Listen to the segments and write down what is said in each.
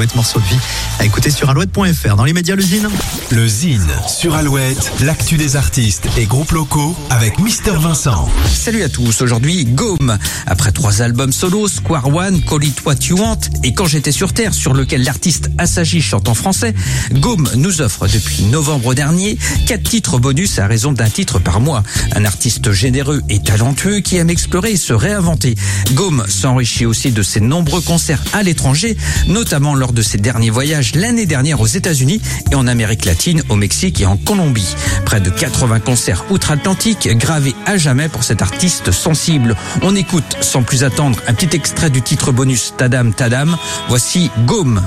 Alouette morceau de vie à écouter sur alouette.fr. Dans les médias, le Zine. Le Zine sur Alouette, l'actu des artistes et groupes locaux avec Mister Vincent. Salut à tous, aujourd'hui Gaume. Après trois albums solo, Square One, Call It What You Want et Quand j'étais sur Terre, sur lequel l'artiste Asagi chante en français, Gaume nous offre depuis novembre dernier quatre titres bonus à raison d'un titre par mois. Un artiste généreux et talentueux qui aime explorer et se réinventer. Gaume s'enrichit aussi de ses nombreux concerts à l'étranger, notamment lors de ses derniers voyages l'année dernière aux États-Unis et en Amérique latine, au Mexique et en Colombie. Près de 80 concerts outre-Atlantique gravés à jamais pour cet artiste sensible. On écoute sans plus attendre un petit extrait du titre bonus Tadam Tadam. Voici Gaume.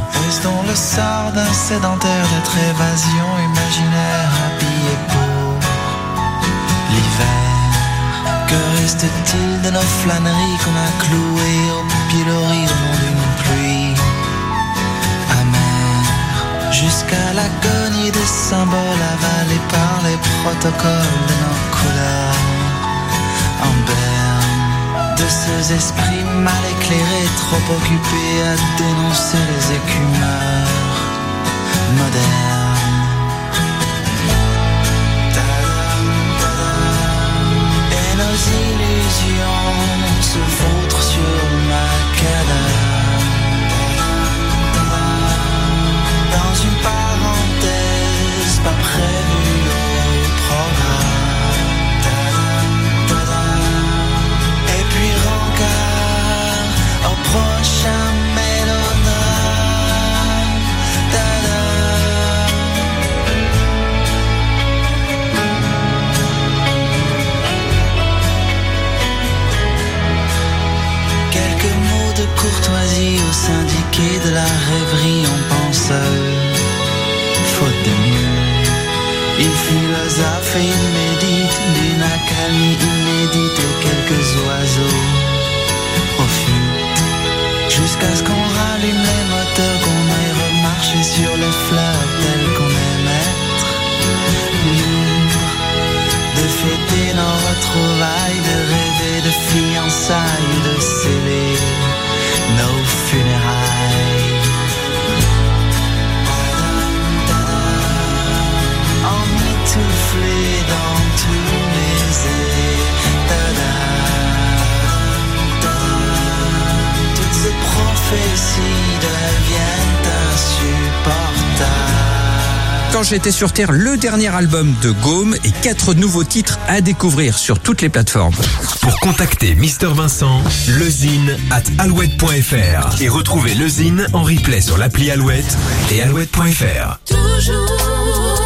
L'hiver Que reste-t-il de nos flâneries qu'on a clouées au pilori Jusqu'à l'agonie des symboles avalés par les protocoles de nos couleurs en berne de ces esprits mal éclairés, trop occupés à dénoncer les écumeurs modernes. Au syndiqué de la rêverie en penseur. Faute de mieux, il philosophe et il médite d'une accalmie inédite et quelques oiseaux profitent jusqu'à ce qu'on rallume les Quand j'étais sur Terre, le dernier album de Gaume et quatre nouveaux titres à découvrir sur toutes les plateformes. Pour contacter Mister Vincent, lezine at alouette.fr et retrouver le Zine en replay sur l'appli Alouette et alouette.fr. Toujours